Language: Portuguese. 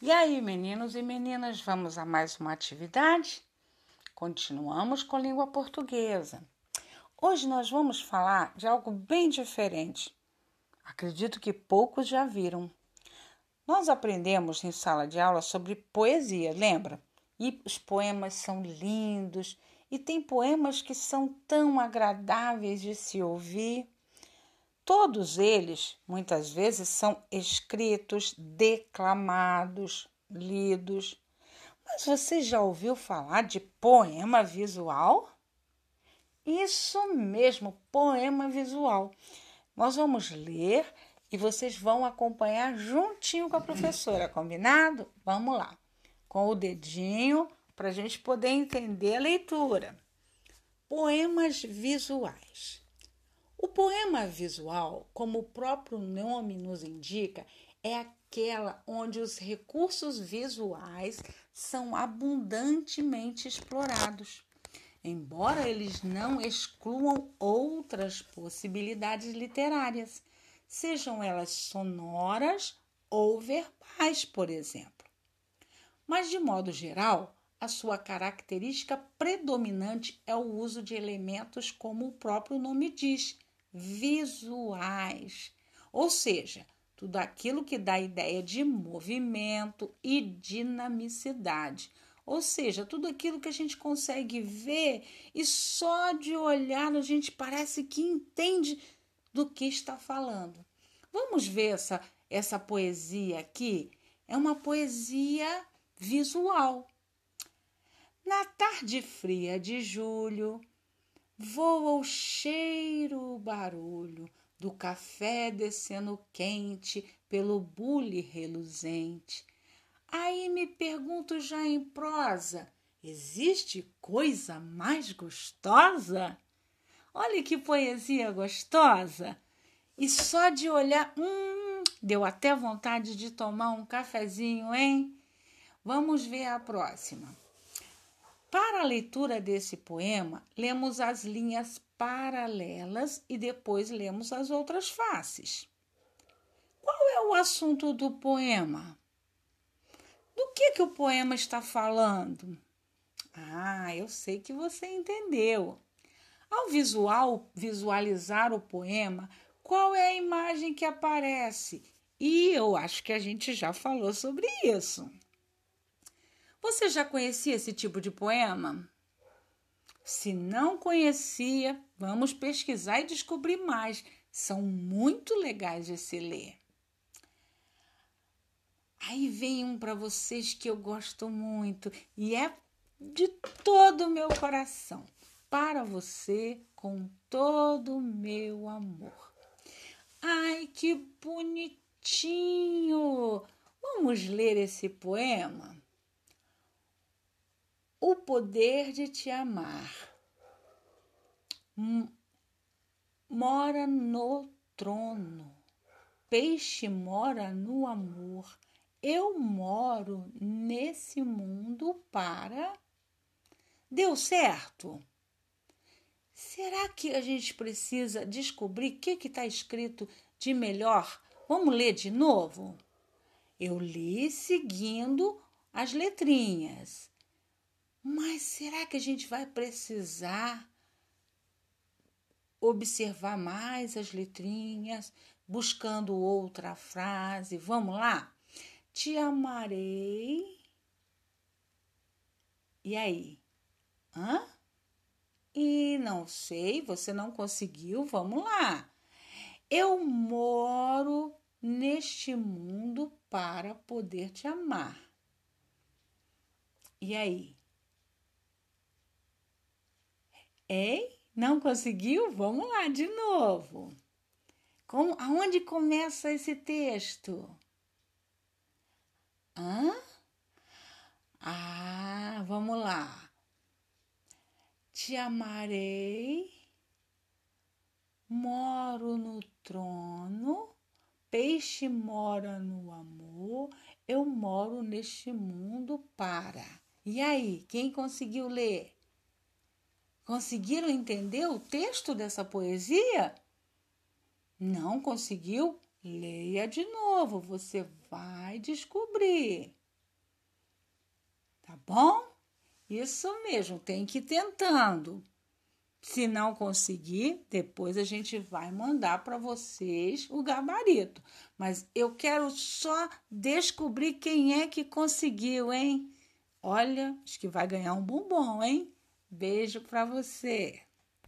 E aí, meninos e meninas, vamos a mais uma atividade? Continuamos com língua portuguesa. Hoje nós vamos falar de algo bem diferente. Acredito que poucos já viram. Nós aprendemos em sala de aula sobre poesia, lembra? E os poemas são lindos e tem poemas que são tão agradáveis de se ouvir. Todos eles, muitas vezes, são escritos, declamados, lidos. Mas você já ouviu falar de poema visual? Isso mesmo, poema visual. Nós vamos ler e vocês vão acompanhar juntinho com a professora, combinado? Vamos lá, com o dedinho para a gente poder entender a leitura. Poemas visuais. O poema visual, como o próprio nome nos indica, é aquela onde os recursos visuais são abundantemente explorados, embora eles não excluam outras possibilidades literárias, sejam elas sonoras ou verbais, por exemplo. Mas, de modo geral, a sua característica predominante é o uso de elementos como o próprio nome diz, visuais, ou seja, tudo aquilo que dá ideia de movimento e dinamicidade. Ou seja, tudo aquilo que a gente consegue ver e só de olhar a gente parece que entende do que está falando. Vamos ver essa, essa poesia aqui? É uma poesia visual. Na tarde fria de julho, Voa o cheiro, o barulho do café descendo quente pelo bule reluzente. Aí me pergunto já em prosa: existe coisa mais gostosa? Olha que poesia gostosa! E só de olhar, hum, deu até vontade de tomar um cafezinho, hein? Vamos ver a próxima. Para a leitura desse poema, lemos as linhas paralelas e depois lemos as outras faces. Qual é o assunto do poema? Do que, que o poema está falando? Ah, eu sei que você entendeu. Ao visual visualizar o poema, qual é a imagem que aparece? E eu acho que a gente já falou sobre isso. Você já conhecia esse tipo de poema? Se não conhecia, vamos pesquisar e descobrir mais. São muito legais de se ler. Aí vem um para vocês que eu gosto muito e é de todo o meu coração. Para você, com todo o meu amor. Ai, que bonitinho! Vamos ler esse poema? O poder de te amar. Mora no trono, peixe mora no amor. Eu moro nesse mundo para. Deu certo? Será que a gente precisa descobrir o que está escrito de melhor? Vamos ler de novo? Eu li seguindo as letrinhas. Mas será que a gente vai precisar observar mais as letrinhas, buscando outra frase? Vamos lá? Te amarei. E aí? Hã? E não sei, você não conseguiu? Vamos lá. Eu moro neste mundo para poder te amar. E aí? Ei, não conseguiu? Vamos lá de novo. Como, aonde começa esse texto? Hã? Ah, vamos lá. Te amarei, moro no trono, peixe mora no amor, eu moro neste mundo para. E aí, quem conseguiu ler? Conseguiram entender o texto dessa poesia? Não conseguiu? Leia de novo, você vai descobrir. Tá bom? Isso mesmo, tem que ir tentando. Se não conseguir, depois a gente vai mandar para vocês o gabarito. Mas eu quero só descobrir quem é que conseguiu, hein? Olha, acho que vai ganhar um bombom, hein? Beijo para você.